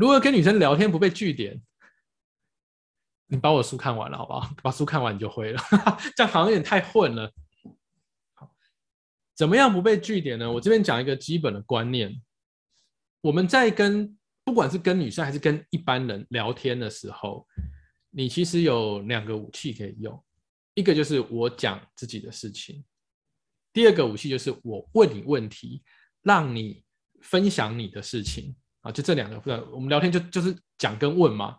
如何跟女生聊天不被据点？你把我书看完了，好不好？把书看完你就会了，这样好像有点太混了。好，怎么样不被据点呢？我这边讲一个基本的观念：我们在跟不管是跟女生还是跟一般人聊天的时候，你其实有两个武器可以用，一个就是我讲自己的事情，第二个武器就是我问你问题，让你分享你的事情啊，就这两个。不然我们聊天就就是讲跟问嘛。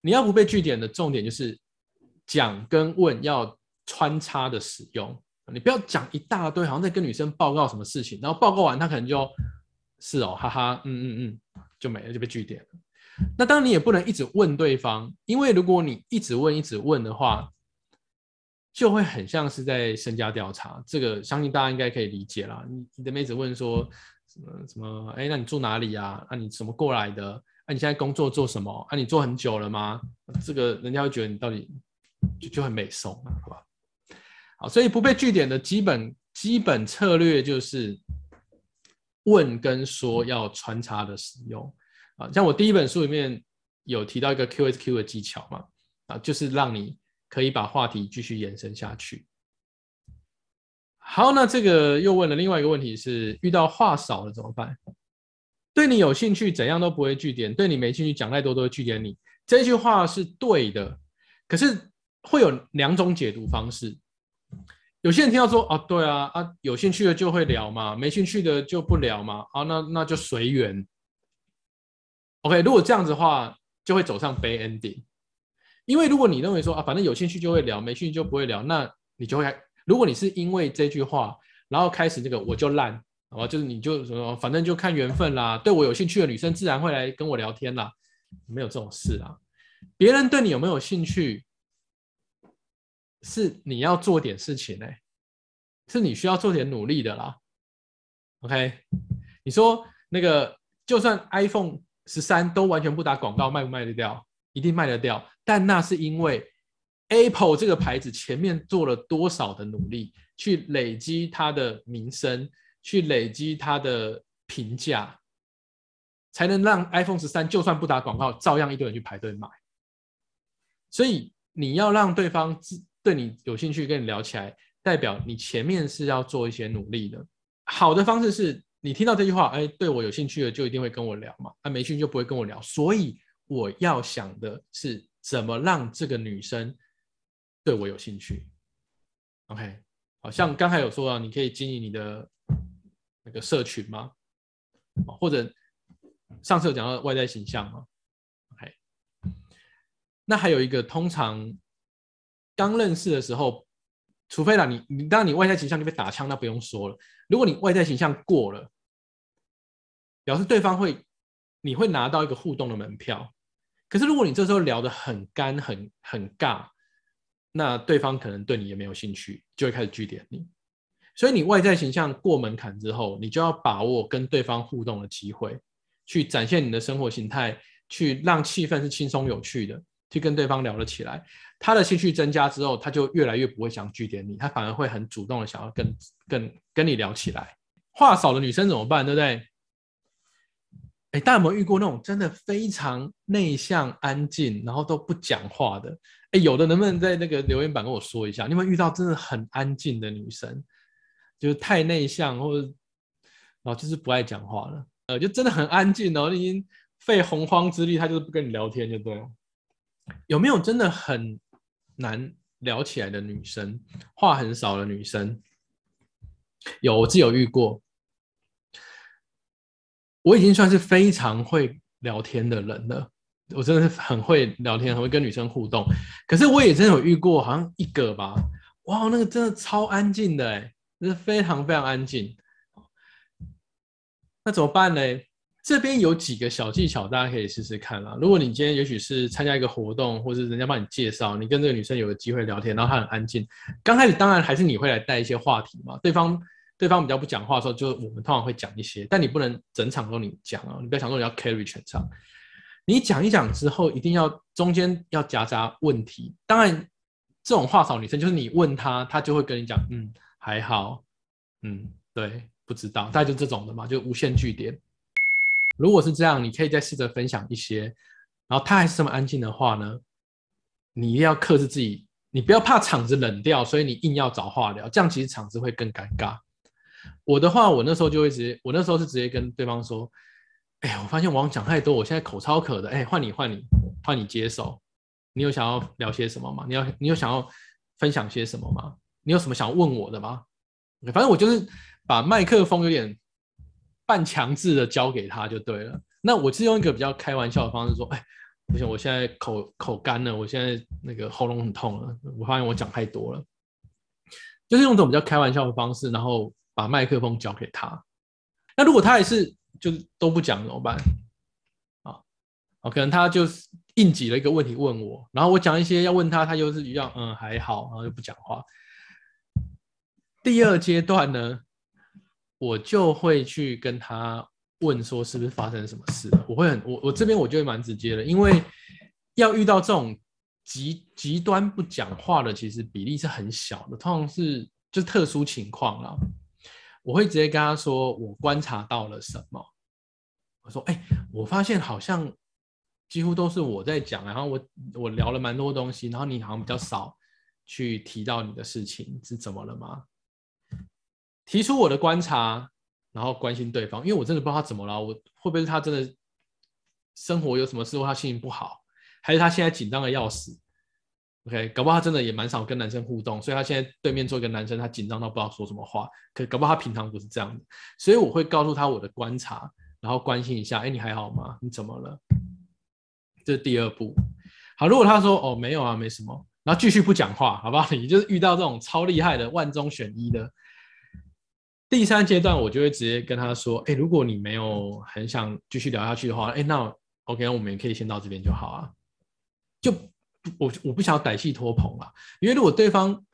你要不被据点的重点就是讲跟问要穿插的使用，你不要讲一大堆，好像在跟女生报告什么事情，然后报告完她可能就是哦，哈哈，嗯嗯嗯，就没了，就被据点了。那当然你也不能一直问对方，因为如果你一直问一直问的话，就会很像是在身家调查。这个相信大家应该可以理解啦。你你的妹子问说什么什么？哎，那你住哪里呀？那你怎么过来的？那你现在工作做什么？啊，你做很久了吗？这个人家会觉得你到底就就很美颂啊，好吧？好，所以不被据点的基本基本策略就是问跟说要穿插的使用啊。像我第一本书里面有提到一个 Q S Q 的技巧嘛，啊，就是让你可以把话题继续延伸下去。好，那这个又问了另外一个问题是，遇到话少了怎么办？对你有兴趣，怎样都不会拒点；对你没兴趣，讲太多都会拒点你。这句话是对的，可是会有两种解读方式。有些人听到说：“哦，对啊，啊，有兴趣的就会聊嘛，没兴趣的就不聊嘛。”啊，那那就随缘。OK，如果这样子的话，就会走上 bad ending。因为如果你认为说啊，反正有兴趣就会聊，没兴趣就不会聊，那你就会，如果你是因为这句话，然后开始这个我就烂。哦，就是你就什么，反正就看缘分啦。对我有兴趣的女生，自然会来跟我聊天啦。没有这种事啦。别人对你有没有兴趣，是你要做点事情哎，是你需要做点努力的啦。OK，你说那个，就算 iPhone 十三都完全不打广告，卖不卖得掉？一定卖得掉。但那是因为 Apple 这个牌子前面做了多少的努力，去累积它的名声。去累积它的评价，才能让 iPhone 十三就算不打广告，照样一堆人去排队买。所以你要让对方对你有兴趣，跟你聊起来，代表你前面是要做一些努力的。好的方式是你听到这句话，哎，对我有兴趣的就一定会跟我聊嘛，那没兴趣就不会跟我聊。所以我要想的是怎么让这个女生对我有兴趣。OK，好像刚才有说到，你可以经营你的。那个社群吗？或者上次有讲到外在形象吗？OK，那还有一个，通常刚认识的时候，除非啦，你你当你外在形象就被打枪，那不用说了。如果你外在形象过了，表示对方会你会拿到一个互动的门票。可是如果你这时候聊得很干、很很尬，那对方可能对你也没有兴趣，就会开始拒点你。所以你外在形象过门槛之后，你就要把握跟对方互动的机会，去展现你的生活形态，去让气氛是轻松有趣的，去跟对方聊了起来。他的兴趣增加之后，他就越来越不会想拒点你，他反而会很主动的想要跟跟跟你聊起来。话少的女生怎么办？对不对？哎，大家有没有遇过那种真的非常内向、安静，然后都不讲话的？哎，有的能不能在那个留言板跟我说一下？你有没有遇到真的很安静的女生？就是太内向，或者然后就是不爱讲话了，呃，就真的很安静哦，已经费洪荒之力，他就是不跟你聊天，就对了。有没有真的很难聊起来的女生，话很少的女生？有，我自己有遇过。我已经算是非常会聊天的人了，我真的是很会聊天，很会跟女生互动。可是我也真的有遇过，好像一个吧，哇，那个真的超安静的，哎。是非常非常安静，那怎么办呢？这边有几个小技巧，大家可以试试看啦。如果你今天也许是参加一个活动，或是人家帮你介绍，你跟这个女生有个机会聊天，然后她很安静，刚开始当然还是你会来带一些话题嘛。对方对方比较不讲话的时候，就我们通常会讲一些，但你不能整场都你讲啊，你不要想说你要 carry 全场。你讲一讲之后，一定要中间要夹杂问题。当然，这种话少女生就是你问她，她就会跟你讲，嗯。还好，嗯，对，不知道，大概就这种的嘛，就无限据点。如果是这样，你可以再试着分享一些，然后她还是这么安静的话呢，你一定要克制自己，你不要怕场子冷掉，所以你硬要找话聊，这样其实场子会更尴尬。我的话，我那时候就会直接，我那时候是直接跟对方说，哎，我发现我讲太多，我现在口超渴的，哎，换你，换你，换你接手。你有想要聊些什么吗？你要，你有想要分享些什么吗？你有什么想问我的吗？反正我就是把麦克风有点半强制的交给他就对了。那我是用一个比较开玩笑的方式说，哎，不行，我现在口口干了，我现在那个喉咙很痛了，我发现我讲太多了，就是用这种比较开玩笑的方式，然后把麦克风交给他。那如果他还是就是都不讲怎么办？啊，哦，可能他就是。应急了一个问题问我，然后我讲一些要问他，他又是一样，嗯，还好，然后就不讲话。第二阶段呢，我就会去跟他问说是不是发生什么事。我会很我我这边我就会蛮直接的，因为要遇到这种极极端不讲话的，其实比例是很小的，通常是就特殊情况啦。我会直接跟他说我观察到了什么。我说，哎，我发现好像。几乎都是我在讲，然后我我聊了蛮多东西，然后你好像比较少去提到你的事情是怎么了吗？提出我的观察，然后关心对方，因为我真的不知道他怎么了，我会不会是他真的生活有什么事或他心情不好，还是他现在紧张的要死？OK，搞不好他真的也蛮少跟男生互动，所以他现在对面坐一个男生，他紧张到不知道说什么话。可搞不好他平常不是这样的，所以我会告诉他我的观察，然后关心一下，哎，你还好吗？你怎么了？这是第二步，好，如果他说哦没有啊，没什么，然后继续不讲话，好不好？你就是遇到这种超厉害的万中选一的。第三阶段，我就会直接跟他说，哎，如果你没有很想继续聊下去的话，哎，那 OK，我们也可以先到这边就好啊。就我我不想要歹戏拖棚啊，因为如果对方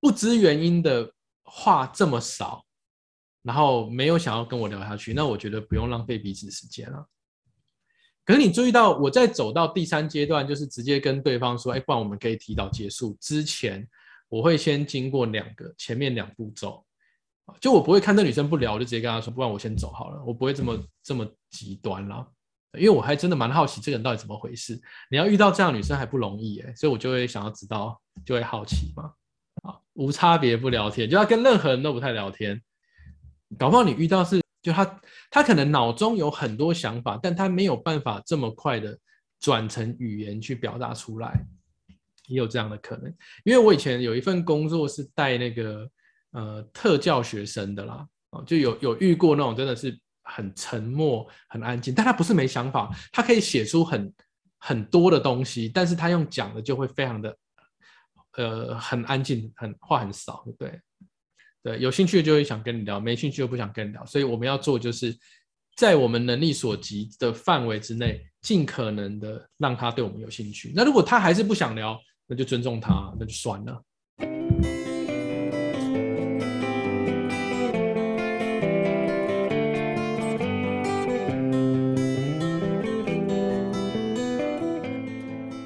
不知原因的话这么少，然后没有想要跟我聊下去，那我觉得不用浪费彼此时间了。可是你注意到，我在走到第三阶段，就是直接跟对方说：“哎，不然我们可以提早结束。”之前我会先经过两个前面两步骤，就我不会看这女生不聊，我就直接跟她说：“不然我先走好了。”我不会这么这么极端啦，因为我还真的蛮好奇这个人到底怎么回事。你要遇到这样女生还不容易哎，所以我就会想要知道，就会好奇嘛。啊，无差别不聊天，就要跟任何人都不太聊天，搞不好你遇到是。就他，他可能脑中有很多想法，但他没有办法这么快的转成语言去表达出来，也有这样的可能。因为我以前有一份工作是带那个呃特教学生的啦，啊，就有有遇过那种真的是很沉默、很安静，但他不是没想法，他可以写出很很多的东西，但是他用讲的就会非常的呃很安静，很话很少，对对？对，有兴趣就会想跟你聊，没兴趣就不想跟你聊。所以我们要做，就是在我们能力所及的范围之内，尽可能的让他对我们有兴趣。那如果他还是不想聊，那就尊重他，那就算了。